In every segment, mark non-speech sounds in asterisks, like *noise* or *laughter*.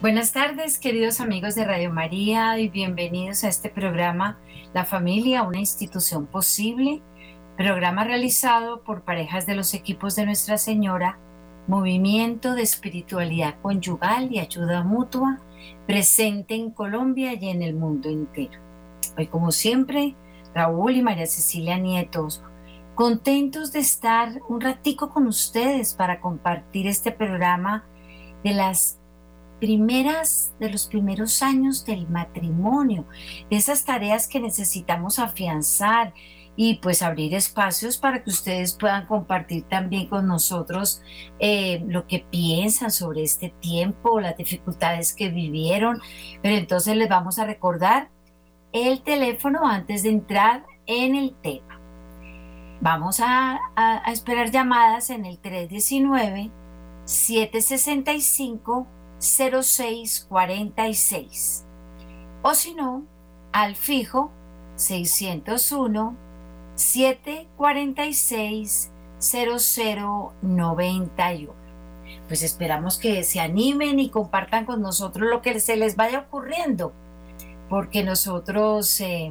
Buenas tardes, queridos amigos de Radio María, y bienvenidos a este programa La familia, una institución posible, programa realizado por parejas de los equipos de Nuestra Señora, Movimiento de Espiritualidad Conyugal y Ayuda Mutua, presente en Colombia y en el mundo entero. Hoy, como siempre, Raúl y María Cecilia Nietos, contentos de estar un ratico con ustedes para compartir este programa de las primeras, de los primeros años del matrimonio, de esas tareas que necesitamos afianzar y pues abrir espacios para que ustedes puedan compartir también con nosotros eh, lo que piensan sobre este tiempo, las dificultades que vivieron. Pero entonces les vamos a recordar el teléfono antes de entrar en el tema. Vamos a, a esperar llamadas en el 319 765 0646 o si no, al fijo 601 746 0091. Pues esperamos que se animen y compartan con nosotros lo que se les vaya ocurriendo, porque nosotros eh,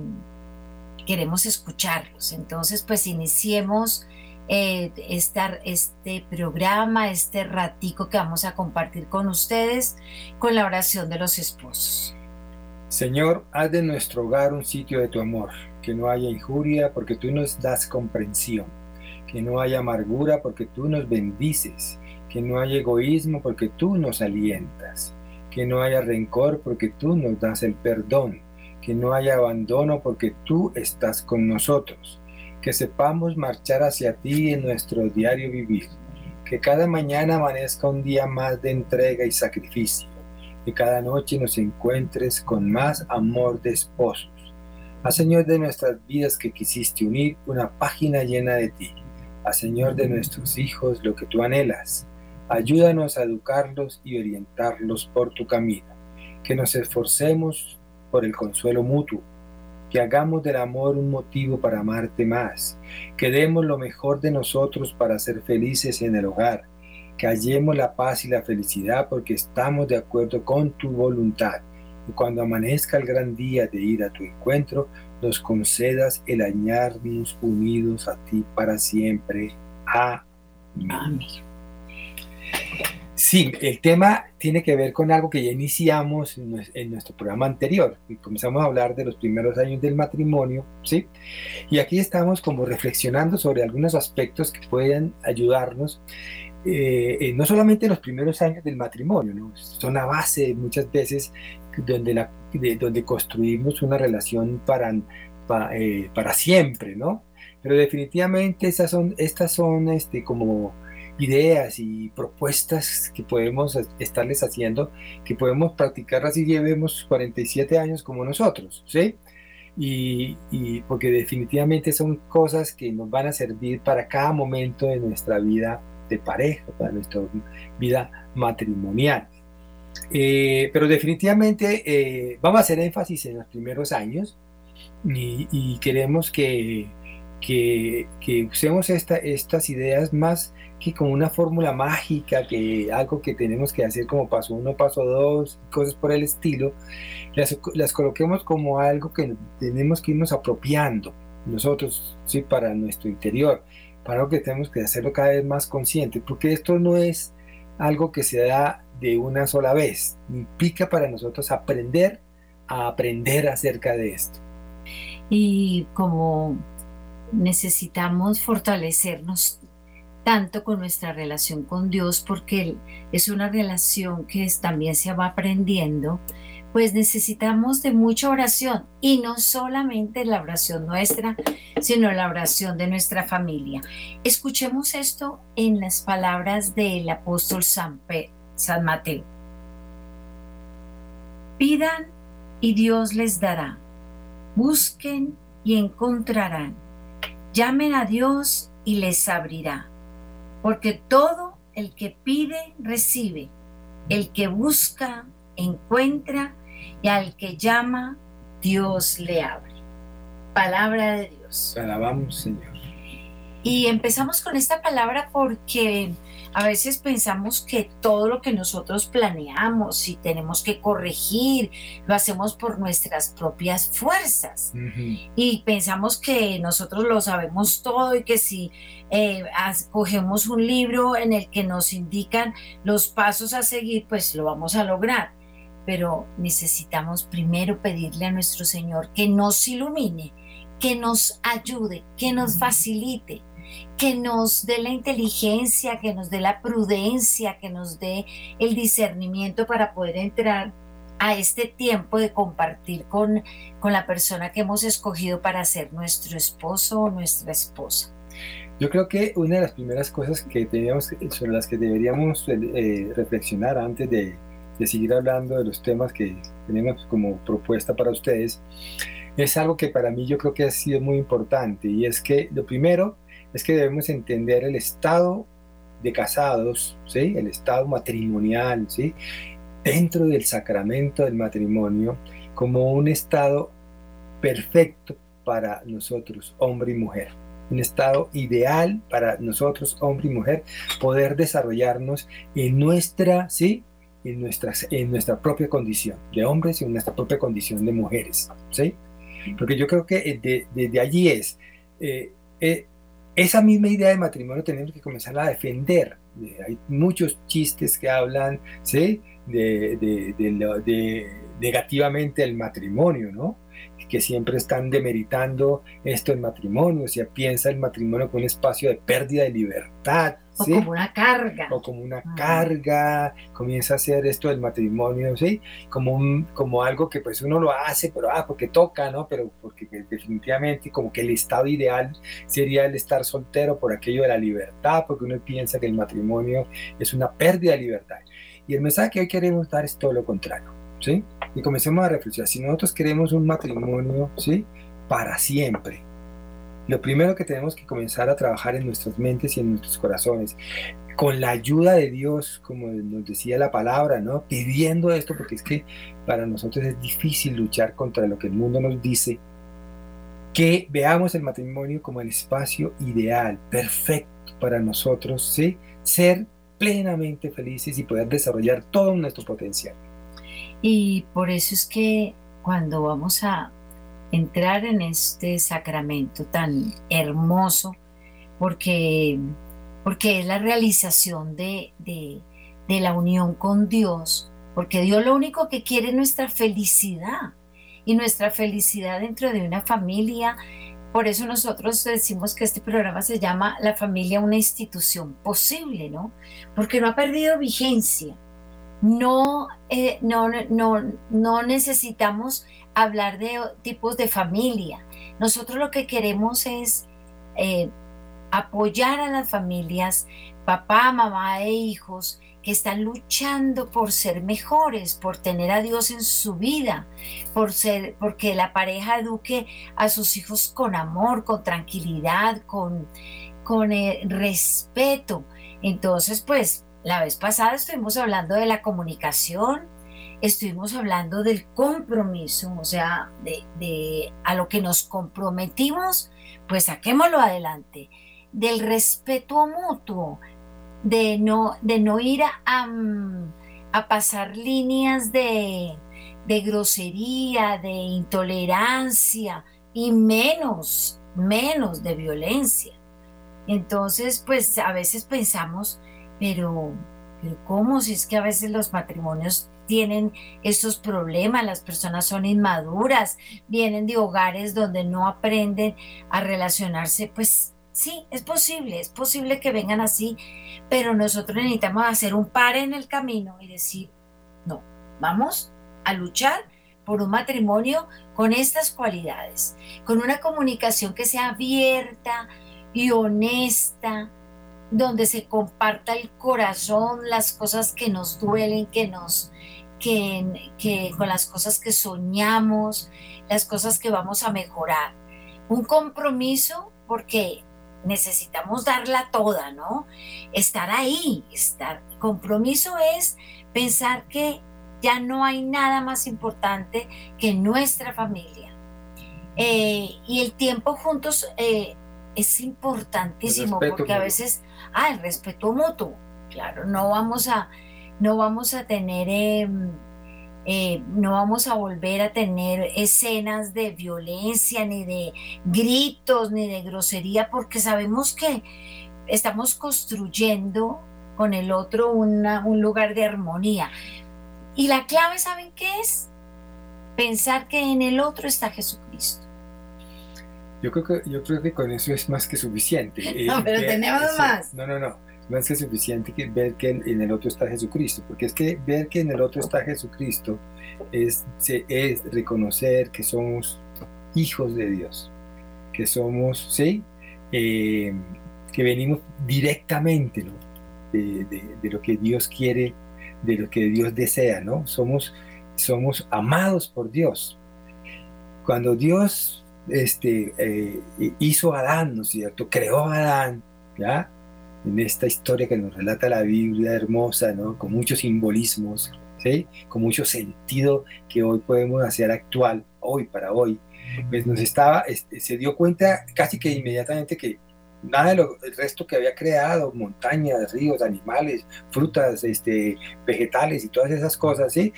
queremos escucharlos. Entonces, pues iniciemos eh, este programa, este ratico que vamos a compartir con ustedes con la oración de los esposos. Señor, haz de nuestro hogar un sitio de tu amor, que no haya injuria porque tú nos das comprensión, que no haya amargura porque tú nos bendices, que no haya egoísmo porque tú nos alientas, que no haya rencor porque tú nos das el perdón, que no haya abandono porque tú estás con nosotros que sepamos marchar hacia ti en nuestro diario vivir, que cada mañana amanezca un día más de entrega y sacrificio, que cada noche nos encuentres con más amor de esposos. A Señor de nuestras vidas que quisiste unir una página llena de ti, a Señor de nuestros hijos lo que tú anhelas. Ayúdanos a educarlos y orientarlos por tu camino, que nos esforcemos por el consuelo mutuo que hagamos del amor un motivo para amarte más, que demos lo mejor de nosotros para ser felices en el hogar, que hallemos la paz y la felicidad porque estamos de acuerdo con tu voluntad. Y cuando amanezca el gran día de ir a tu encuentro, nos concedas el añarnos unidos a ti para siempre. Amén. Sí, el tema tiene que ver con algo que ya iniciamos en nuestro programa anterior. Y comenzamos a hablar de los primeros años del matrimonio, ¿sí? Y aquí estamos como reflexionando sobre algunos aspectos que pueden ayudarnos, eh, no solamente en los primeros años del matrimonio, ¿no? Son la base muchas veces donde, donde construimos una relación para, eh, para siempre, ¿no? Pero definitivamente esas son, estas son este, como ideas y propuestas que podemos estarles haciendo, que podemos practicar así llevemos 47 años como nosotros, ¿sí? Y, y, porque definitivamente son cosas que nos van a servir para cada momento de nuestra vida de pareja, para nuestra vida matrimonial. Eh, pero definitivamente eh, vamos a hacer énfasis en los primeros años y, y queremos que, que, que usemos esta, estas ideas más que como una fórmula mágica, que algo que tenemos que hacer como paso uno, paso dos, cosas por el estilo, las, coloquemos como algo que tenemos que irnos apropiando nosotros, sí, para nuestro interior, para algo que tenemos que hacerlo cada vez más consciente, porque esto no es algo que se da de una sola vez, implica para nosotros aprender a aprender acerca de esto. Y como necesitamos fortalecernos tanto con nuestra relación con Dios, porque es una relación que también se va aprendiendo, pues necesitamos de mucha oración y no solamente la oración nuestra, sino la oración de nuestra familia. Escuchemos esto en las palabras del apóstol San, San Mateo. Pidan y Dios les dará. Busquen y encontrarán. Llamen a Dios y les abrirá porque todo el que pide, recibe. El que busca, encuentra. Y al que llama, Dios le abre. Palabra de Dios. Alabamos, Señor. Y empezamos con esta palabra porque a veces pensamos que todo lo que nosotros planeamos y tenemos que corregir, lo hacemos por nuestras propias fuerzas. Y pensamos que nosotros lo sabemos todo y que si eh, cogemos un libro en el que nos indican los pasos a seguir, pues lo vamos a lograr. Pero necesitamos primero pedirle a nuestro Señor que nos ilumine, que nos ayude, que nos facilite que nos dé la inteligencia, que nos dé la prudencia, que nos dé el discernimiento para poder entrar a este tiempo de compartir con, con la persona que hemos escogido para ser nuestro esposo o nuestra esposa. Yo creo que una de las primeras cosas que tenemos, sobre las que deberíamos eh, reflexionar antes de, de seguir hablando de los temas que tenemos como propuesta para ustedes, es algo que para mí yo creo que ha sido muy importante y es que lo primero es que debemos entender el estado de casados, ¿sí? el estado matrimonial, ¿sí? dentro del sacramento del matrimonio, como un estado perfecto para nosotros, hombre y mujer. Un estado ideal para nosotros, hombre y mujer, poder desarrollarnos en nuestra, ¿sí? En, nuestras, en nuestra propia condición de hombres y en nuestra propia condición de mujeres, ¿sí? Porque yo creo que desde allí es, eh, eh, esa misma idea de matrimonio tenemos que comenzar a defender. Hay muchos chistes que hablan ¿sí? de, de, negativamente el matrimonio, ¿no? Que siempre están demeritando esto del matrimonio, o sea, piensa el matrimonio como un espacio de pérdida de libertad, o como una carga. O como una ah. carga, comienza a hacer esto del matrimonio, ¿sí? Como, un, como algo que pues uno lo hace, pero ah, porque toca, ¿no? Pero porque definitivamente como que el estado ideal sería el estar soltero por aquello de la libertad, porque uno piensa que el matrimonio es una pérdida de libertad. Y el mensaje que hoy queremos dar es todo lo contrario, ¿sí? Y comencemos a reflexionar, si nosotros queremos un matrimonio, ¿sí? Para siempre, lo primero que tenemos que comenzar a trabajar en nuestras mentes y en nuestros corazones, con la ayuda de Dios, como nos decía la palabra, ¿no? Pidiendo esto, porque es que para nosotros es difícil luchar contra lo que el mundo nos dice, que veamos el matrimonio como el espacio ideal, perfecto para nosotros, ¿sí? Ser plenamente felices y poder desarrollar todo nuestro potencial. Y por eso es que cuando vamos a entrar en este sacramento tan hermoso, porque, porque es la realización de, de, la unión con Dios, porque Dios lo único que quiere es nuestra felicidad y nuestra felicidad dentro de una familia. Por eso nosotros decimos que este programa se llama La familia una institución posible, ¿no? Porque no ha perdido vigencia. No, eh, no, no, no necesitamos hablar de tipos de familia. Nosotros lo que queremos es eh, apoyar a las familias, papá, mamá e hijos que están luchando por ser mejores, por tener a Dios en su vida, por ser, porque la pareja eduque a sus hijos con amor, con tranquilidad, con, con eh, respeto. Entonces, pues, la vez pasada estuvimos hablando de la comunicación, estuvimos hablando del compromiso, o sea, de, a lo que nos comprometimos, pues saquémoslo adelante, del respeto mutuo, de no, de no ir a, a, pasar líneas de, de grosería, de intolerancia y menos, menos de violencia. Entonces, pues a veces pensamos, pero, ¿cómo? Si es que a veces los matrimonios tienen estos problemas, las personas son inmaduras, vienen de hogares donde no aprenden a relacionarse, pues sí, es posible, es posible que vengan así, pero nosotros necesitamos hacer un par en el camino y decir, no, vamos a luchar por un matrimonio con estas cualidades, con una comunicación que sea abierta y honesta, donde se comparta el corazón, las cosas que nos duelen, que nos, que, con las cosas que soñamos, las cosas que vamos a mejorar. Un compromiso porque necesitamos darla toda, ¿no? Estar ahí, estar. Compromiso es pensar que ya no hay nada más importante que nuestra familia. Eh, y el tiempo juntos eh, es importantísimo porque a veces, ah, el respeto mutuo, claro, no vamos a, no vamos a tener, em, eh, no vamos a volver a tener escenas de violencia, ni de gritos, ni de grosería, porque sabemos que estamos construyendo con el otro un lugar de armonía. Y la clave, ¿saben qué es? Pensar que en el otro está Jesucristo. Yo creo que, yo creo que con eso es más que suficiente. *laughs* No, pero tenemos más. No, no, no. Más que suficiente que ver que en, el otro está Jesucristo. Porque es que ver que en el otro está Jesucristo es, es reconocer que somos hijos de Dios. Que somos, ¿sí? Eh, que venimos directamente ¿no? de, de, lo que Dios quiere, de lo que Dios desea, ¿no? Somos, somos amados por Dios. Cuando Dios este, eh, hizo a Adán, ¿no es cierto? Creó Adán, ¿ya? En esta historia que nos relata la Biblia hermosa, ¿no? Con muchos simbolismos, ¿sí? Con mucho sentido que hoy podemos hacer actual, hoy para hoy. Pues nos estaba, este, se dio cuenta casi que inmediatamente que nada de lo, el resto que había creado, montañas, ríos, animales, frutas, este, vegetales y todas esas cosas, ¿sí?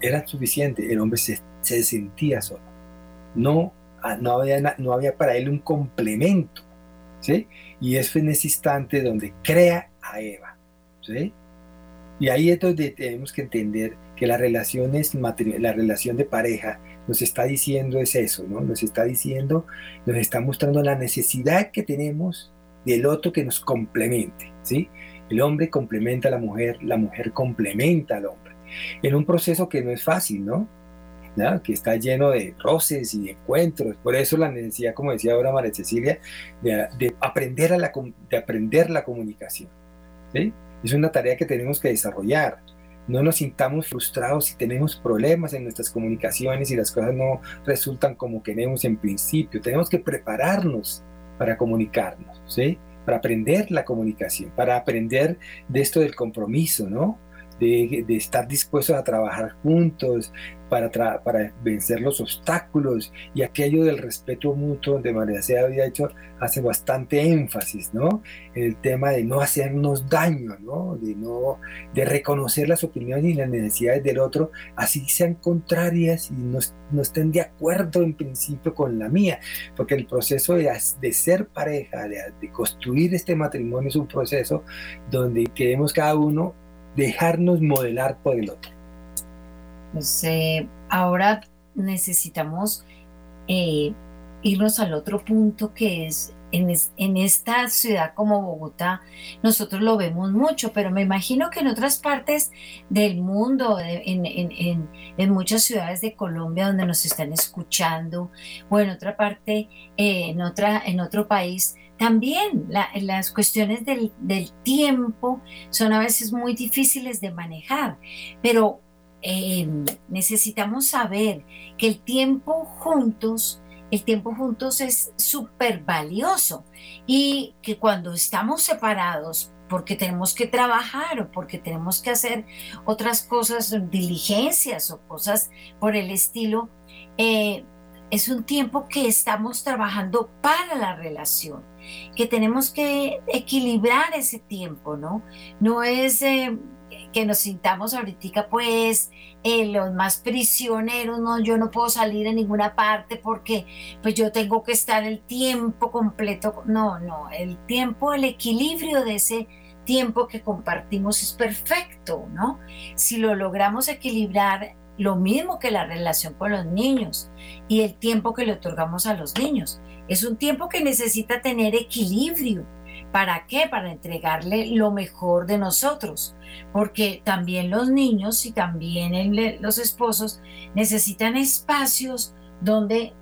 Eran suficientes. El hombre se, se sentía solo. No no había, no había para él un complemento, ¿sí? Y es en ese instante donde crea a Eva, ¿sí? Y ahí es donde tenemos que entender que la relación, es la relación de pareja nos está diciendo es eso, ¿no? Nos está diciendo, nos está mostrando la necesidad que tenemos del otro que nos complemente, ¿sí? El hombre complementa a la mujer, la mujer complementa al hombre. En un proceso que no es fácil, ¿no? Que está lleno de roces y de encuentros. Por eso la necesidad, como decía ahora María Cecilia, de, aprender, a la, de aprender la comunicación. Es una tarea que tenemos que desarrollar. No nos sintamos frustrados si tenemos problemas en nuestras comunicaciones y las cosas no resultan como queremos en principio. Tenemos que prepararnos para comunicarnos, ¿sí? para aprender la comunicación, para aprender de esto del compromiso, ¿no? De, de, estar dispuestos a trabajar juntos, para, para vencer los obstáculos y aquello del respeto mutuo, donde María se había hecho, hace bastante énfasis, ¿no? En el tema de no hacernos daño, ¿no? De, no, de reconocer las opiniones y las necesidades del otro, así sean contrarias y no, no estén de acuerdo en principio con la mía, porque el proceso de, de ser pareja, de, de construir este matrimonio es un proceso donde queremos cada uno dejarnos modelar por el otro. Pues ahora necesitamos eh, irnos al otro punto que es en, esta ciudad como Bogotá, nosotros lo vemos mucho, pero me imagino que en otras partes del mundo, en, muchas ciudades de Colombia donde nos están escuchando, o en otra parte, eh, en, otra, en otro país, también las cuestiones del, tiempo son a veces muy difíciles de manejar, pero Em, necesitamos saber que el tiempo juntos, el tiempo juntos es súper valioso y que cuando estamos separados porque tenemos que trabajar o porque tenemos que hacer otras cosas, diligencias o cosas por el estilo, eh, es un tiempo que estamos trabajando para la relación, que tenemos que equilibrar ese tiempo, ¿no? No es... Eh, que nos sintamos ahorita pues eh, los más prisioneros, no, yo no puedo salir a ninguna parte porque pues yo tengo que estar el tiempo completo, no, no, el tiempo, el equilibrio de ese tiempo que compartimos es perfecto, ¿no? Si lo logramos equilibrar, lo mismo que la relación con los niños y el tiempo que le otorgamos a los niños, es un tiempo que necesita tener equilibrio ¿Para qué? Para entregarle lo mejor de nosotros, porque también los niños y también los esposos necesitan espacios donde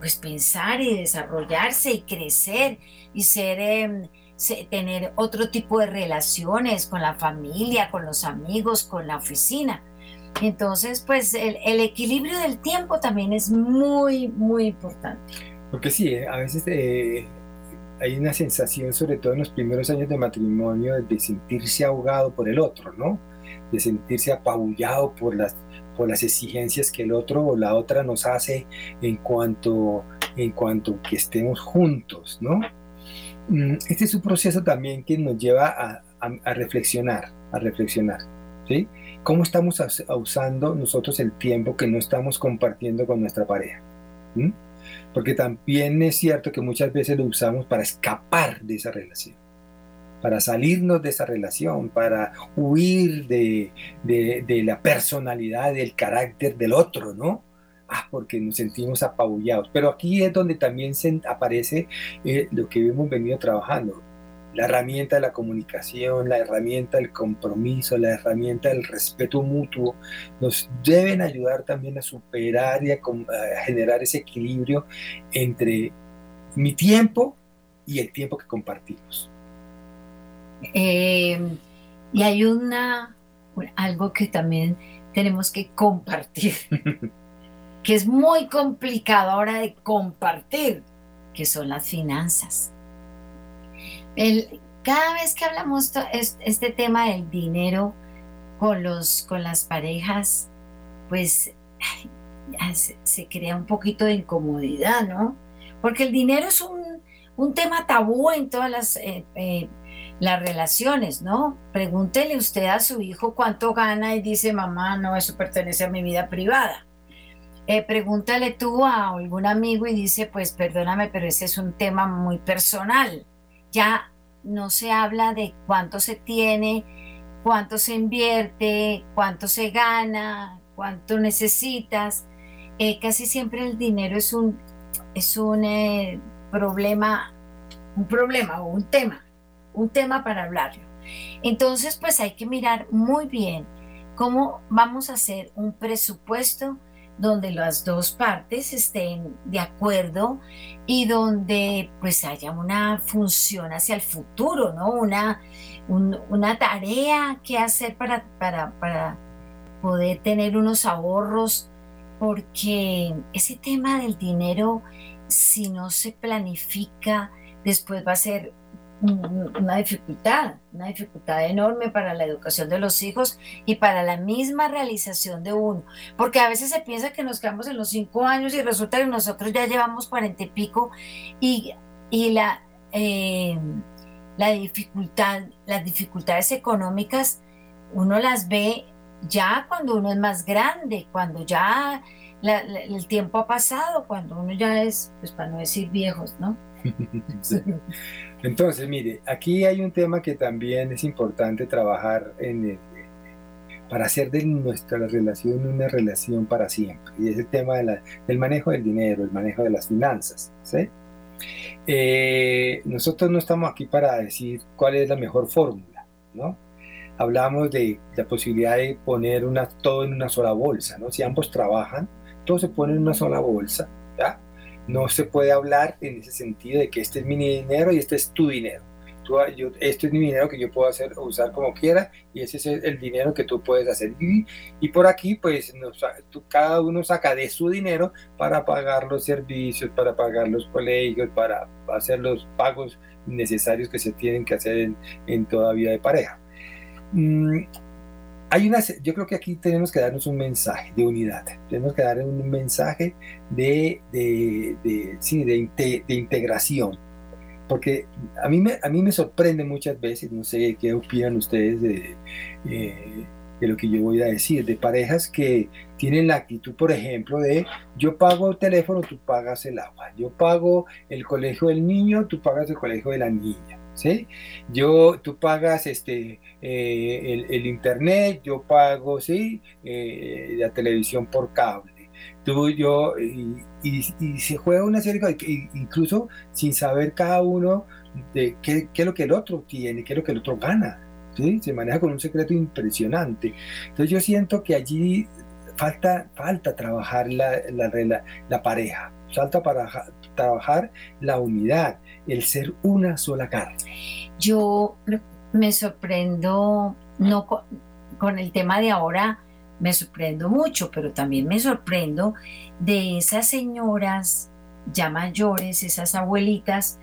pues pensar y desarrollarse y crecer y ser em, tener otro tipo de relaciones con la familia, con los amigos, con la oficina. Entonces, pues el, equilibrio del tiempo también es muy, muy importante. Porque sí, eh, a veces eh, hay una sensación, sobre todo en los primeros años de matrimonio, de sentirse ahogado por el otro, ¿no? De sentirse apabullado por las, por las exigencias que el otro o la otra nos hace en cuanto, en cuanto que estemos juntos, ¿no? mm, este es un proceso también que nos lleva a, reflexionar, a reflexionar, ¿sí? ¿Cómo estamos usando nosotros el tiempo que no estamos compartiendo con nuestra pareja? ¿Mm? Porque también es cierto que muchas veces lo usamos para escapar de esa relación, para salirnos de esa relación, para huir de, de la personalidad, del carácter del otro, ¿no? ah, porque nos sentimos apabullados. Pero aquí es donde también se aparece eh, lo que hemos venido trabajando, la herramienta de la comunicación, la herramienta del compromiso, la herramienta del respeto mutuo, nos deben ayudar también a superar y a, generar ese equilibrio entre mi tiempo y el tiempo que compartimos. Em, y hay una algo que también tenemos que compartir *laughs* que es muy complicado ahora de compartir, que son las finanzas. Cada vez que hablamos este tema del dinero con, las parejas, pues se, crea un poquito de incomodidad, ¿no? Porque el dinero es un, tema tabú en todas las, eh, eh, las relaciones, ¿no? Pregúntele usted a su hijo cuánto gana y dice, mamá, no, eso pertenece a mi vida privada. Eh, pregúntale tú a algún amigo y dice, pues perdóname, pero ese es un tema muy personal. Ya no se habla de cuánto se tiene, cuánto se invierte, cuánto se gana, cuánto necesitas. Eh, casi siempre el dinero es un, es un eh, problema, un problema o un tema, un tema para hablarlo. Entonces, pues hay que mirar muy bien cómo vamos a hacer un presupuesto donde las dos partes estén de acuerdo y donde pues haya una función hacia el futuro, ¿no? Una, una tarea que hacer para, para, para poder tener unos ahorros, porque ese tema del dinero, si no se planifica, después va a ser una dificultad, una dificultad enorme para la educación de los hijos y para la misma realización de uno. Porque a veces se piensa que nos quedamos en los cinco años y resulta que nosotros ya llevamos cuarenta y pico y, y la, eh, la dificultad, las dificultades económicas uno las ve ya cuando uno es más grande, cuando ya el tiempo ha pasado, cuando uno ya es, pues para no decir viejos, ¿no? *laughs* *laughs* Entonces, mire, aquí hay un tema que también es importante trabajar en para hacer de nuestra relación una relación para siempre. Y es el tema del manejo del dinero, el manejo de las finanzas. Eh, nosotros no estamos aquí para decir cuál es la mejor fórmula, ¿no? Hablamos de la posibilidad de poner todo en una sola bolsa, ¿no? Si ambos trabajan, todo se pone en una sola bolsa, ¿ya? No se puede hablar en ese sentido de que este es mi dinero y este es tu dinero. Tú, yo, este es mi dinero que yo puedo hacer usar como quiera y ese es el, dinero que tú puedes hacer. Y, por aquí, pues, cada uno saca de su dinero para pagar los servicios, para pagar los colegios, para hacer los pagos necesarios que se tienen que hacer en, en toda vida de pareja. Mm, hay una, yo creo que aquí tenemos que darnos un mensaje de unidad, tenemos que dar un mensaje de, sí, de, integración, porque a mí, me, a mí me sorprende muchas veces, no sé qué opinan ustedes de, eh, de lo que yo voy a decir, de parejas que tienen la actitud, por ejemplo, de yo pago el teléfono, tú pagas el agua, yo pago el colegio del niño, tú pagas el colegio de la niña. ¿Sí? Yo, tú pagas este, eh, el, internet, yo pago, ¿sí? Eh, la televisión por cable. Tú, yo, y, se juega una serie, incluso sin saber cada uno de qué, qué, es lo que el otro tiene, qué es lo que el otro gana. ¿sí? Se maneja con un secreto impresionante. Entonces yo siento que allí falta, falta trabajar la, la pareja, falta para trabajar la unidad, el ser una sola carne. Yo me sorprendo, no con, el tema de ahora, me sorprendo mucho, pero también me sorprendo de esas señoras ya mayores, esas abuelitas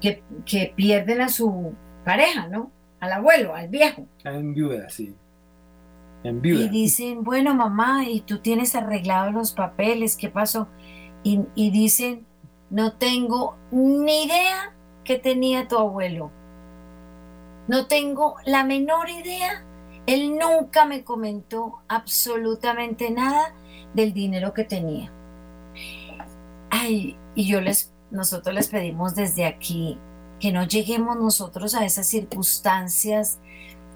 que, que pierden a su pareja, ¿no? Al abuelo, al viejo. En viuda, sí. En viuda. Y dicen, bueno, mamá, y tú tienes arreglados los papeles, ¿qué pasó? Y, dicen, no tengo ni idea qué tenía tu abuelo. No tengo la menor idea. Él nunca me comentó absolutamente nada del dinero que tenía. Ay, y yo les, nosotros les pedimos desde aquí que no lleguemos nosotros a esas circunstancias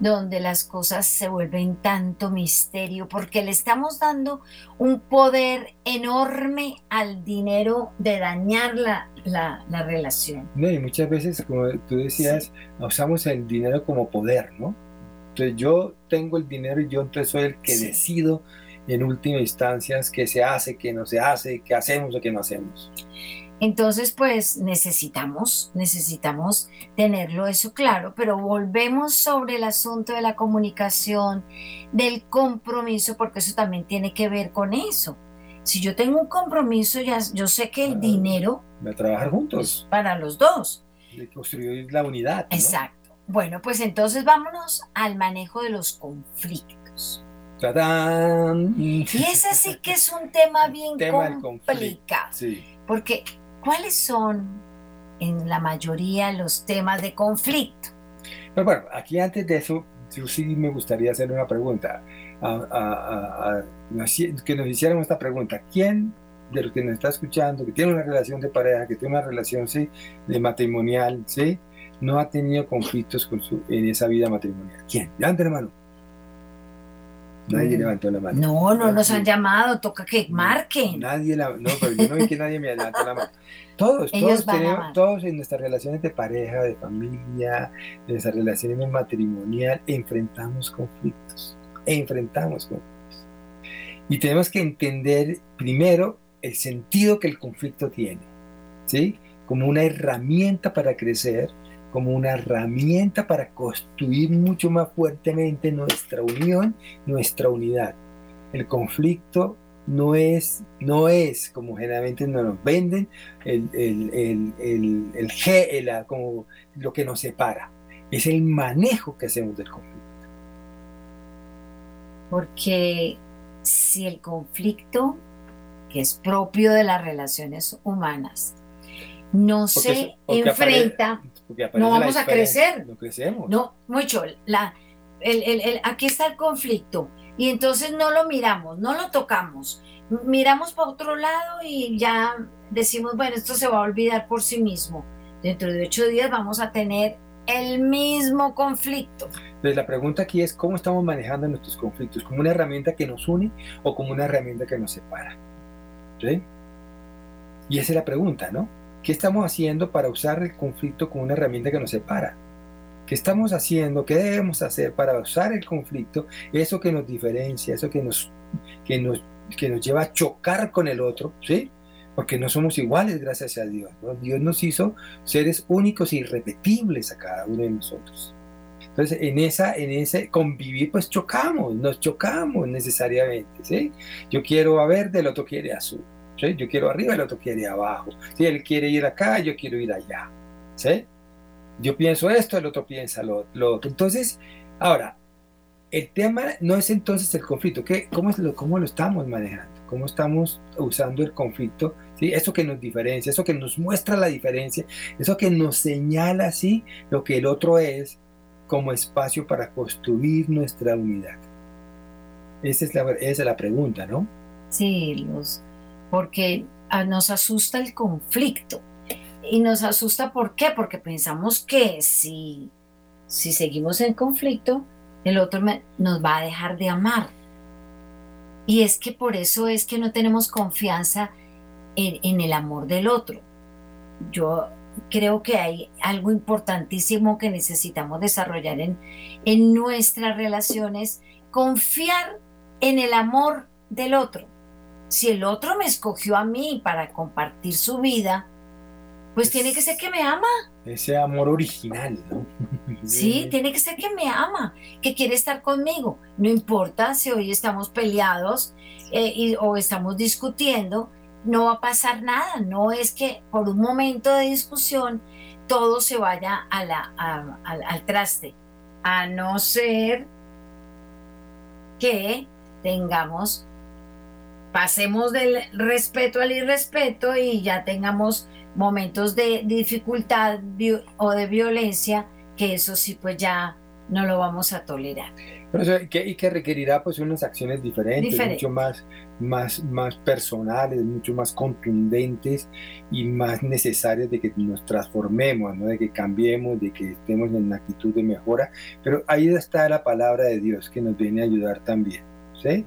donde las cosas se vuelven tanto misterio, porque le estamos dando un poder enorme al dinero de dañar la, la, relación. No, y muchas veces, como tú decías, usamos el dinero como poder, ¿no? Entonces yo tengo el dinero y yo entonces soy el que decido en última instancia qué se hace, qué no se hace, qué hacemos o qué no hacemos. Entonces, pues necesitamos, necesitamos tenerlo eso claro, pero volvemos sobre el asunto de la comunicación, del compromiso, porque eso también tiene que ver con eso. Si yo tengo un compromiso, ya yo sé que el dinero va a trabajar juntos para los dos. De construir la unidad. Exacto. Bueno, pues entonces vámonos al manejo de los conflictos. ¡Tadán! Y ese sí que es un tema *laughs* bien complicado. Sí. Porque ¿Cuáles son en la mayoría los temas de conflicto? Pues bueno, aquí antes de eso, yo sí me gustaría hacer una pregunta, que nos hicieran esta pregunta. ¿Quién de los que nos está escuchando, que tiene una relación de pareja, que tiene una relación ¿sí? de matrimonial, ¿sí? no ha tenido conflictos con su, en esa vida matrimonial? ¿Quién? Levante la mano. Nadie levantó la mano. No, no nos han llamado, toca que marquen. Nadie la, no, pero yo no vi que nadie me levantó la mano. Todos, todos tenemos, todos en nuestras relaciones de pareja, de familia, en nuestras relaciones matrimonial, enfrentamos conflictos. Enfrentamos conflictos. Y tenemos que entender primero el sentido que el conflicto tiene, ¿sí? Como una herramienta para crecer, como una herramienta para construir mucho más fuertemente nuestra unión, nuestra unidad. El conflicto no es, no es como generalmente nos venden, el, el, el, el, como lo que nos separa, es el manejo que hacemos del conflicto. Porque si el conflicto, que es propio de las relaciones humanas, no se enfrenta, no vamos a crecer. No crecemos. No, mucho. La, el, el, aquí está el conflicto. Y entonces no lo miramos, no lo tocamos. Miramos para otro lado y ya decimos, bueno, esto se va a olvidar por sí mismo. Dentro de ocho días vamos a tener el mismo conflicto. Entonces la pregunta aquí es cómo estamos manejando nuestros conflictos, como una herramienta que nos une o como una herramienta que nos separa. ¿Sí? Y esa es la pregunta, ¿no? ¿Qué estamos haciendo para usar el conflicto como una herramienta que nos separa? ¿Qué estamos haciendo? ¿Qué debemos hacer para usar el conflicto? Eso que nos diferencia, eso que nos, que nos, que nos lleva a chocar con el otro, ¿sí? Porque no somos iguales, gracias a Dios. Dios nos hizo seres únicos e irrepetibles a cada uno de nosotros. Entonces, en, esa, en ese convivir, pues chocamos, nos chocamos necesariamente, ¿sí? Yo quiero a verde, el otro quiere azul. Yo quiero arriba, el otro quiere abajo. Si él quiere ir acá, yo quiero ir allá. ¿Sí? Yo pienso esto, el otro piensa lo, otro. Entonces, ahora, el tema no es entonces el conflicto. ¿Qué, cómo, es lo, ¿Cómo lo estamos manejando? ¿Cómo estamos usando el conflicto? ¿Sí? Eso que nos diferencia, eso que nos muestra la diferencia, eso que nos señala así lo que el otro es como espacio para construir nuestra unidad. Esa es la, esa es la pregunta, ¿no? Sí, los, porque ah, nos asusta el conflicto. Y nos asusta ¿por qué? Porque pensamos que si, si seguimos en conflicto, el otro nos va a dejar de amar. Y es que por eso es que no tenemos confianza en, en el amor del otro. Yo creo que hay algo importantísimo que necesitamos desarrollar en, en nuestras relaciones, confiar en el amor del otro si el otro me escogió a mí para compartir su vida, pues tiene que ser que me ama. Ese amor original, ¿no? *laughs* Sí, tiene que ser que me ama, que quiere estar conmigo. No importa si hoy estamos peleados eh, o estamos discutiendo, no va a pasar nada. No es que por un momento de discusión todo se vaya a la, al traste, a no ser que tengamos pasemos del respeto al irrespeto y ya tengamos momentos de dificultad o de violencia, que eso sí pues ya no lo vamos a tolerar. y que requerirá pues unas acciones diferentes, mucho más, más, más personales, mucho más contundentes y más necesarias de que nos transformemos, ¿no? de que cambiemos, de que estemos en una actitud de mejora. Pero ahí está la palabra de Dios que nos viene a ayudar también. ¿sí?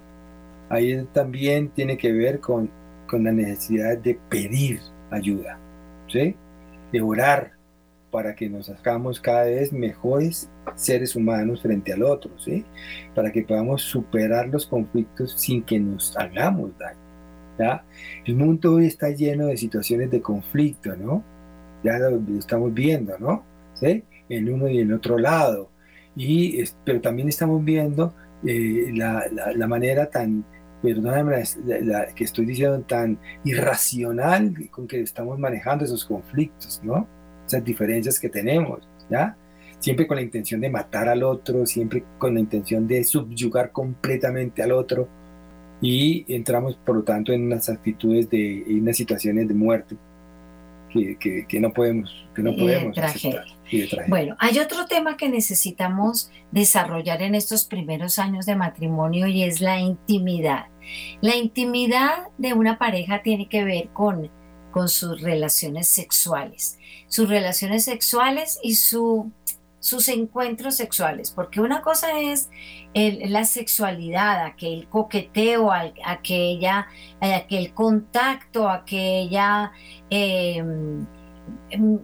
Ahí también tiene que ver con, con la necesidad de pedir ayuda, ¿sí? de orar para que nos hagamos cada vez mejores seres humanos frente al otro, ¿sí? Para que podamos superar los conflictos sin que nos hagamos daño, ¿ya? El mundo hoy está lleno de situaciones de conflicto, ¿no? Ya lo, estamos viendo, ¿no? ¿Sí? En uno y en otro lado. Y, pero también estamos viendo eh, la, la, manera tan, perdóname la, que estoy diciendo, tan irracional con que estamos manejando esos conflictos, ¿no? Esas diferencias que tenemos, ¿ya? siempre con la intención de matar al otro, siempre con la intención de subyugar completamente al otro y entramos por lo tanto en unas actitudes de en unas situaciones de muerte que, que, no podemos que no podemos aceptar, bueno hay otro tema que necesitamos desarrollar en estos primeros años de matrimonio y es la intimidad. La intimidad de una pareja tiene que ver con con sus relaciones sexuales. Sus relaciones sexuales y su sus encuentros sexuales, porque una cosa es la sexualidad, aquel coqueteo, aquella, aquel contacto, aquella em,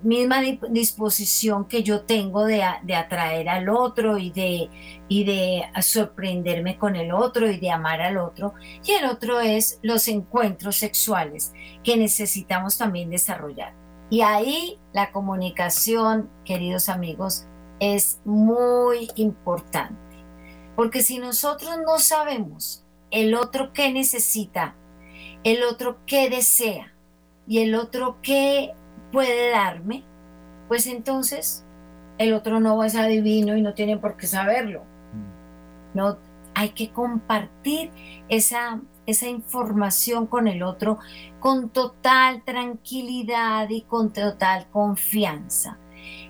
misma disposición que yo tengo de, atraer al otro y de, y de sorprenderme con el otro y de amar al otro. Y el otro es los encuentros sexuales que necesitamos también desarrollar. Y ahí la comunicación, queridos amigos, es muy importante. Porque si nosotros no sabemos el otro qué necesita, el otro qué desea y el otro qué puede darme, pues entonces el otro no va a ser adivino y no tiene por qué saberlo. Mm. No, hay que compartir esa, esa información con el otro con total tranquilidad y con total confianza.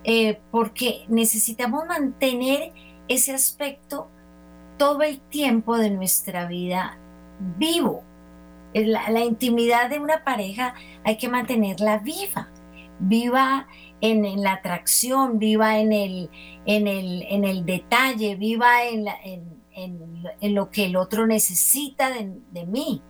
Eh, porque necesitamos mantener ese aspecto todo el tiempo de nuestra vida vivo. La, intimidad de una pareja hay que mantenerla viva, viva en, la atracción, viva en el, en el, detalle, viva en, lo que el otro necesita de, mí.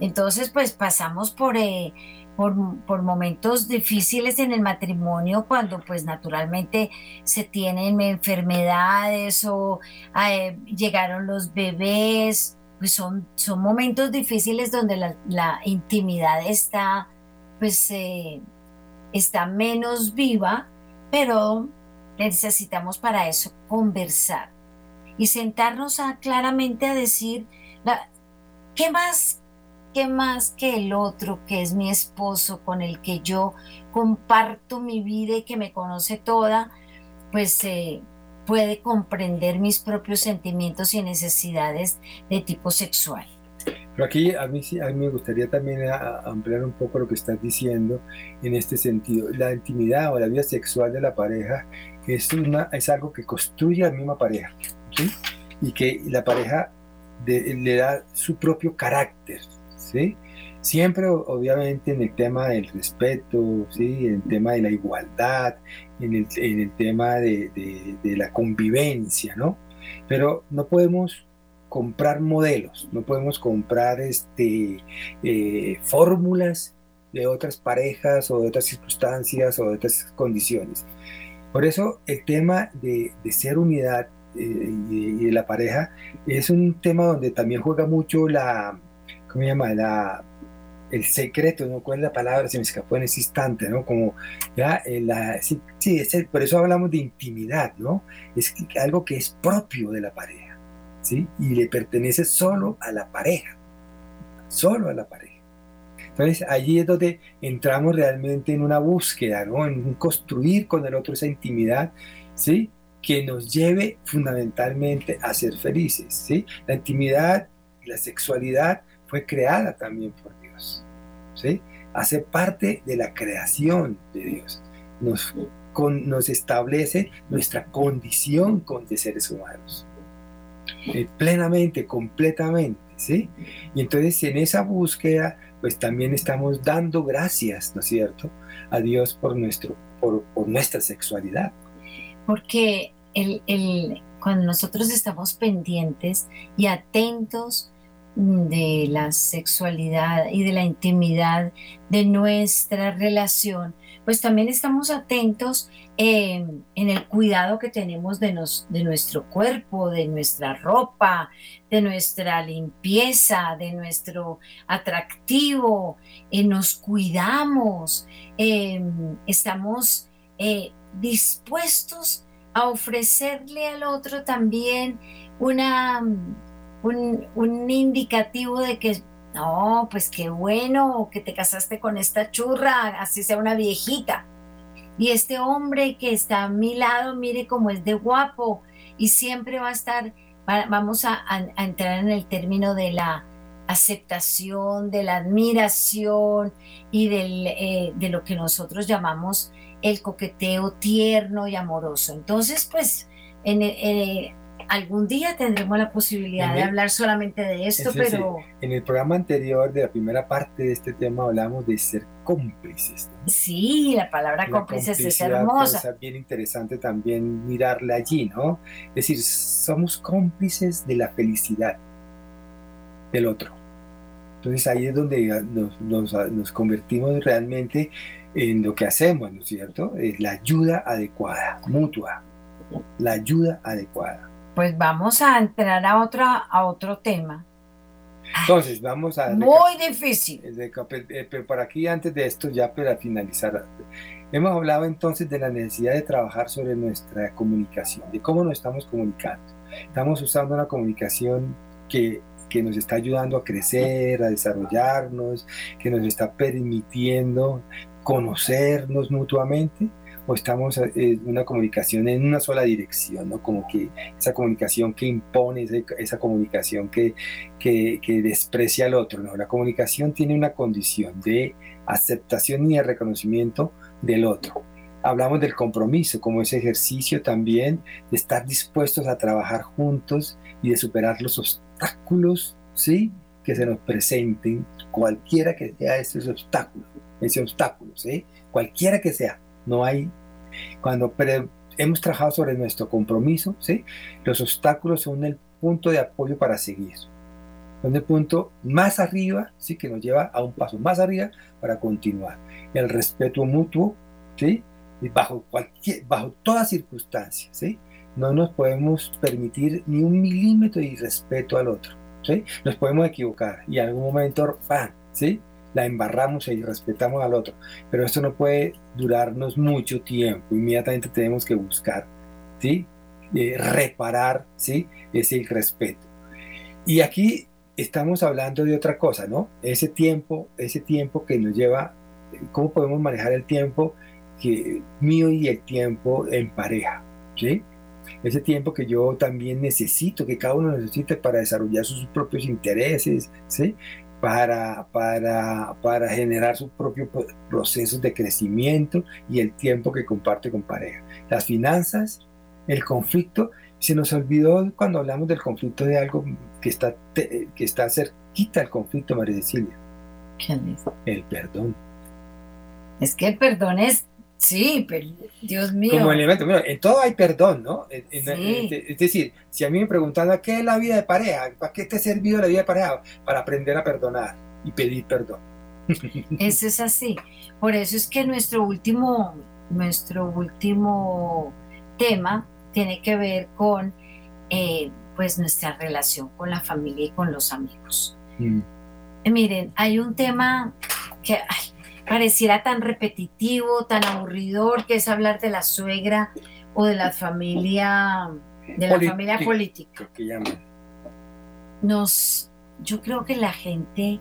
Entonces, pues pasamos por, eh, por, momentos difíciles en el matrimonio, cuando pues naturalmente se tienen enfermedades o eh, llegaron los bebés, pues son, son momentos difíciles donde la, intimidad está pues eh, está menos viva, pero necesitamos para eso conversar y sentarnos a, claramente a decir, la, ¿qué más ¿qué más que el otro, que es mi esposo, con el que yo comparto mi vida y que me conoce toda, pues eh, puede comprender mis propios sentimientos y necesidades de tipo sexual? Pero aquí a mí, a mí me gustaría también ampliar un poco lo que estás diciendo en este sentido. La intimidad o la vida sexual de la pareja es, una, es algo que construye a la misma pareja ¿sí? y que la pareja le da su propio carácter, ¿sí? Siempre, obviamente, en el tema del respeto, ¿sí? En el tema de la igualdad, en el, en el tema de, de, la convivencia, ¿no? Pero no podemos comprar modelos, no podemos comprar este, eh, fórmulas de otras parejas o de otras circunstancias o de otras condiciones. Por eso el tema de, de ser unidad eh, y, de la pareja es un tema donde también juega mucho la, ¿cómo se llama? La, el secreto, ¿no? ¿Cuál es la palabra? Se me escapó en ese instante, ¿no? Como, ya, eh, la, sí, sí por eso hablamos de intimidad, ¿no? Es algo que es propio de la pareja, ¿sí? Y le pertenece solo a la pareja, solo a la pareja. Entonces, allí es donde entramos realmente en una búsqueda, ¿no? En construir con el otro esa intimidad, ¿sí? Que nos lleve fundamentalmente a ser felices, ¿sí? La intimidad, la sexualidad fue creada también por Dios. ¿sí? Hace parte de la creación de Dios. Nos, nos establece nuestra condición con, de seres humanos. Eh, plenamente, completamente. ¿sí? Y entonces en esa búsqueda, pues también estamos dando gracias, ¿no es cierto?, a Dios por, nuestro, por, por nuestra sexualidad. Porque el, el, cuando nosotros estamos pendientes y atentos de la sexualidad y de la intimidad de nuestra relación, pues también estamos atentos en el cuidado que tenemos de, nos, de nuestro cuerpo, de nuestra ropa, de nuestra limpieza, de nuestro atractivo, eh, nos cuidamos, em, estamos eh, dispuestos a ofrecerle al otro también una, un, indicativo de que no, pues qué bueno que te casaste con esta churra, así sea una viejita. Y este hombre que está a mi lado, mire cómo es de guapo y siempre va a estar, vamos a, entrar en el término de la aceptación, de la admiración y del, eh, de lo que nosotros llamamos el coqueteo tierno y amoroso. Entonces, pues, en, eh, algún día tendremos la posibilidad de hablar solamente de esto, pero... En el programa anterior de la primera parte de este tema hablamos de ser cómplices. Sí, la palabra cómplices es hermosa. Es bien interesante también mirarla allí, ¿no? Es decir, somos cómplices de la felicidad del otro. Entonces ahí es donde nos, nos convertimos realmente en lo que hacemos, ¿no es cierto? Es la ayuda adecuada, mutua, la ayuda adecuada. Pues vamos a entrar a, otra, a otro tema. Entonces, vamos a... Muy difícil. Eh, pero por aquí, antes de esto, ya para finalizar, hemos hablado entonces de la necesidad de trabajar sobre nuestra comunicación, de cómo nos estamos comunicando. Estamos usando una comunicación que, que nos está ayudando a crecer, a desarrollarnos, que nos está permitiendo conocernos mutuamente o estamos en eh, una comunicación en una sola dirección, ¿no? Como que esa comunicación que impone, esa, comunicación que, que, desprecia al otro, ¿no? La comunicación tiene una condición de aceptación y de reconocimiento del otro. Hablamos del compromiso como ese ejercicio también de estar dispuestos a trabajar juntos y de superar los obstáculos, ¿sí? Que se nos presenten, cualquiera que sea ese obstáculo, ese obstáculo, ¿sí? Cualquiera que sea no hay, cuando hemos trabajado sobre nuestro compromiso, ¿sí? los obstáculos son el punto de apoyo para seguir. Son el punto más arriba, ¿sí? que nos lleva a un paso más arriba para continuar. El respeto mutuo, ¿sí? Bajo, cualquier, bajo todas circunstancias, ¿sí? no nos podemos permitir ni un milímetro de irrespeto al otro. ¿sí? Nos podemos equivocar y en algún momento, ¡pam! ¿sí? La embarramos y respetamos al otro. Pero esto no puede durarnos mucho tiempo. Inmediatamente tenemos que buscar, ¿sí? Eh, reparar, ¿sí? Ese respeto. Y aquí estamos hablando de otra cosa, ¿no? Ese tiempo, ese tiempo que nos lleva, ¿cómo podemos manejar el tiempo que, mío y el tiempo en pareja, ¿sí? Ese tiempo que yo también necesito, que cada uno necesita para desarrollar sus propios intereses, ¿sí? Para, para, para generar sus propios procesos de crecimiento y el tiempo que comparte con pareja. Las finanzas, el conflicto, se nos olvidó cuando hablamos del conflicto de algo que está, que está cerquita al conflicto, María Cecilia. ¿Qué es? El perdón. Es que el perdón es Sí, pero Dios mío. Como elemento, en todo hay perdón, ¿no? Es decir, si a mí me preguntan, ¿qué es la vida de pareja? ¿Para qué te ha servido la vida de pareja? Para aprender a perdonar y pedir perdón. Eso es así. Por eso es que nuestro último, nuestro último tema tiene que ver con eh, pues nuestra relación con la familia y con los amigos. Mm. Miren, hay un tema que pareciera tan repetitivo, tan aburridor, que es hablar de la suegra o de la familia, de la familia política. Nos, yo creo que la gente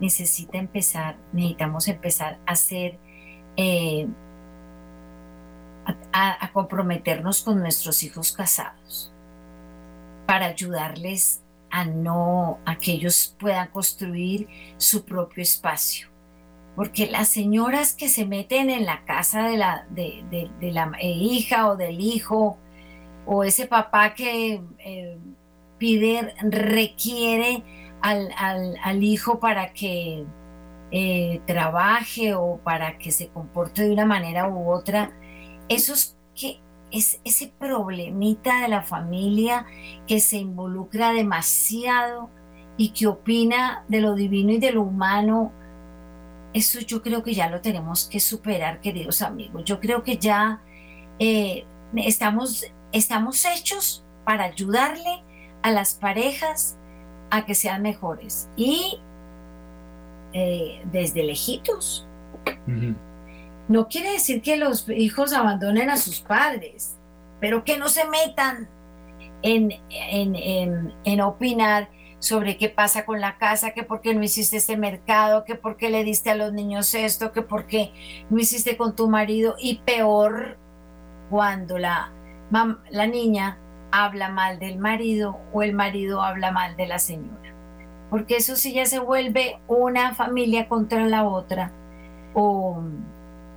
necesita empezar, necesitamos empezar a hacer, eh, a, comprometernos con nuestros hijos casados para ayudarles a no, a que ellos puedan construir su propio espacio. Porque las señoras que se meten en la casa de la, de, la hija o del hijo, o ese papá que eh, pide, requiere al, hijo para que eh, trabaje o para que se comporte de una manera u otra, esos que es ese problemita de la familia que se involucra demasiado y que opina de lo divino y de lo humano, eso yo creo que ya lo tenemos que superar, queridos amigos. Yo creo que ya eh, estamos, estamos hechos para ayudarle a las parejas a que sean mejores y eh, desde lejitos. No quiere decir que los hijos abandonen a sus padres, pero que no se metan en, en, opinar sobre qué pasa con la casa, que por qué no hiciste este mercado, que por qué le diste a los niños esto, que por qué no hiciste con tu marido y peor cuando la, la niña habla mal del marido o el marido habla mal de la señora. Porque eso sí ya se vuelve una familia contra la otra o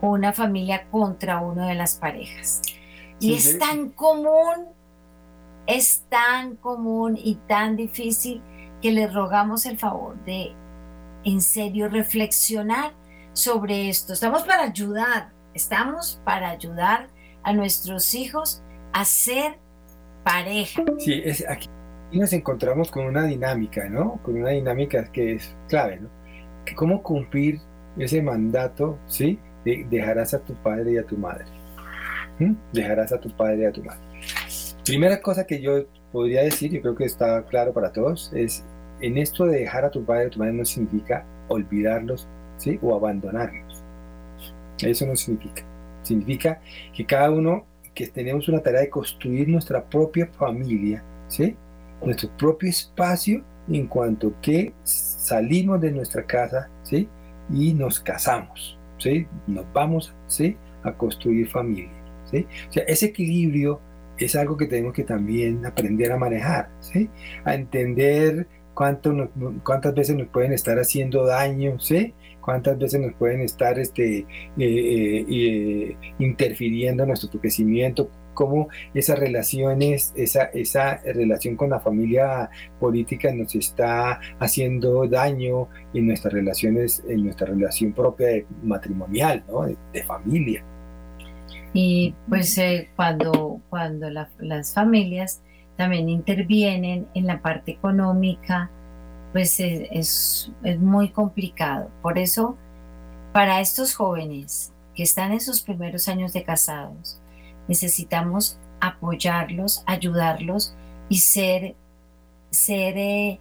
una familia contra una de las parejas. Y es tan común, es tan común y tan difícil que le rogamos el favor de en serio reflexionar sobre esto. Estamos para ayudar, estamos para ayudar a nuestros hijos a ser pareja. Sí, es, aquí nos encontramos con una dinámica, ¿no? Con una dinámica que es clave, ¿no? Que cómo cumplir ese mandato, ¿sí? dejarás a tu padre y a tu madre. ¿Mm? Dejarás a tu padre y a tu madre. Primera cosa que yo podría decir, y creo que está claro para todos, es en esto de dejar a tu padre a tu madre no significa olvidarlos ¿sí? o abandonarlos. Eso no significa. Significa que cada uno, que tenemos una tarea de construir nuestra propia familia, ¿sí? nuestro propio espacio en cuanto que salimos de nuestra casa ¿sí? y nos casamos. ¿sí? Nos vamos, ¿sí? A construir familia, ¿sí? O sea, ese equilibrio es algo que tenemos que también aprender a manejar, ¿sí? A entender cuánto cuántas veces nos pueden estar haciendo daño, ¿sí? Cuántas veces nos pueden estar este, eh, eh, eh, interfiriendo en nuestro crecimiento, cómo esas relaciones, esa, esa relación con la familia política nos está haciendo daño en nuestras relaciones, en nuestra relación propia matrimonial, ¿no? de, familia. Y pues eh, cuando, cuando las familias también intervienen en la parte económica, pues es, es, muy complicado. Por eso, para estos jóvenes que están en sus primeros años de casados, necesitamos apoyarlos, ayudarlos y ser, ser eh,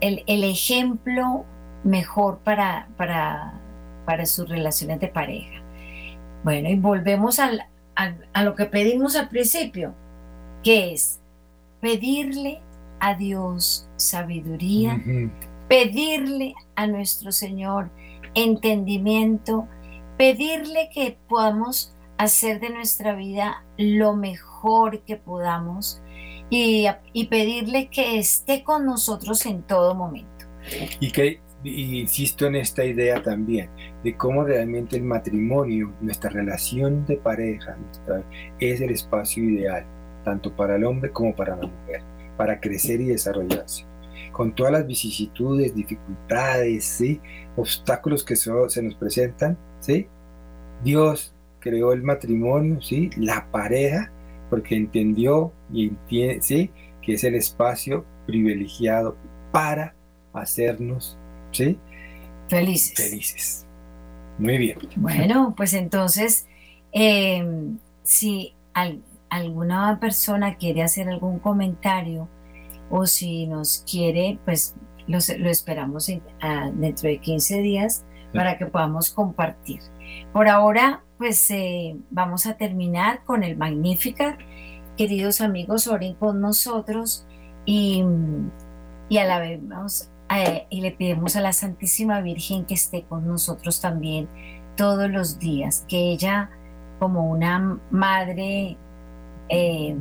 el, ejemplo mejor para, para, para, sus relaciones de pareja. Bueno, y volvemos al, a lo que pedimos al principio, que es pedirle a Dios sabiduría, pedirle a nuestro Señor entendimiento, pedirle que podamos hacer de nuestra vida lo mejor que podamos y, pedirle que esté con nosotros en todo momento. Y que insisto en esta idea también, de cómo realmente el matrimonio, nuestra relación de pareja, es el espacio ideal, tanto para el hombre como para la mujer, para crecer y desarrollarse. Con todas las vicisitudes, dificultades, ¿sí? obstáculos que se nos presentan. Dios creó el matrimonio, ¿sí? La pareja, porque entendió y entiende. Que es el espacio privilegiado para hacernos, ¿sí? Felices. Felices. Muy bien. Bueno, pues entonces, em, si alguna persona quiere hacer algún comentario o si nos quiere, pues lo esperamos dentro de 15 días para que podamos compartir. Por ahora, pues eh, vamos a terminar con el Magnificat. Queridos amigos, oren con nosotros y, y a la vez eh, y le pedimos a la Santísima Virgen que esté con nosotros también todos los días, que ella como una madre eh,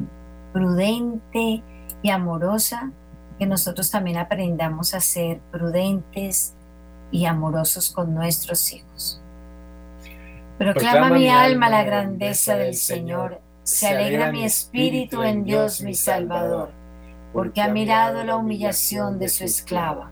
prudente y amorosa que nosotros también aprendamos a ser prudentes y amorosos con nuestros hijos. Proclama mi alma la grandeza del Señor, se alegra mi espíritu en Dios mi Salvador, porque ha mirado la humillación de su esclava.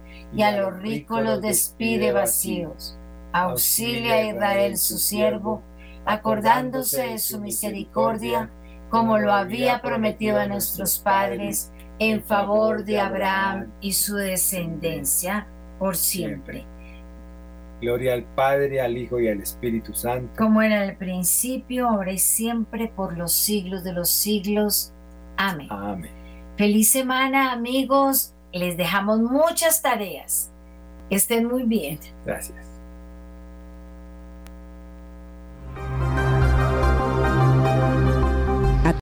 y a los ricos los despide vacíos. Auxilia a Israel su siervo, acordándose de su misericordia como lo había prometido a nuestros padres, en favor de Abraham y su descendencia por siempre. Gloria al Padre, al Hijo y al Espíritu Santo. Como era el principio, ahora y siempre, por los siglos de los siglos. Amén. Amén. Feliz semana, amigos. Les dejamos muchas tareas. estén muy bien. Gracias.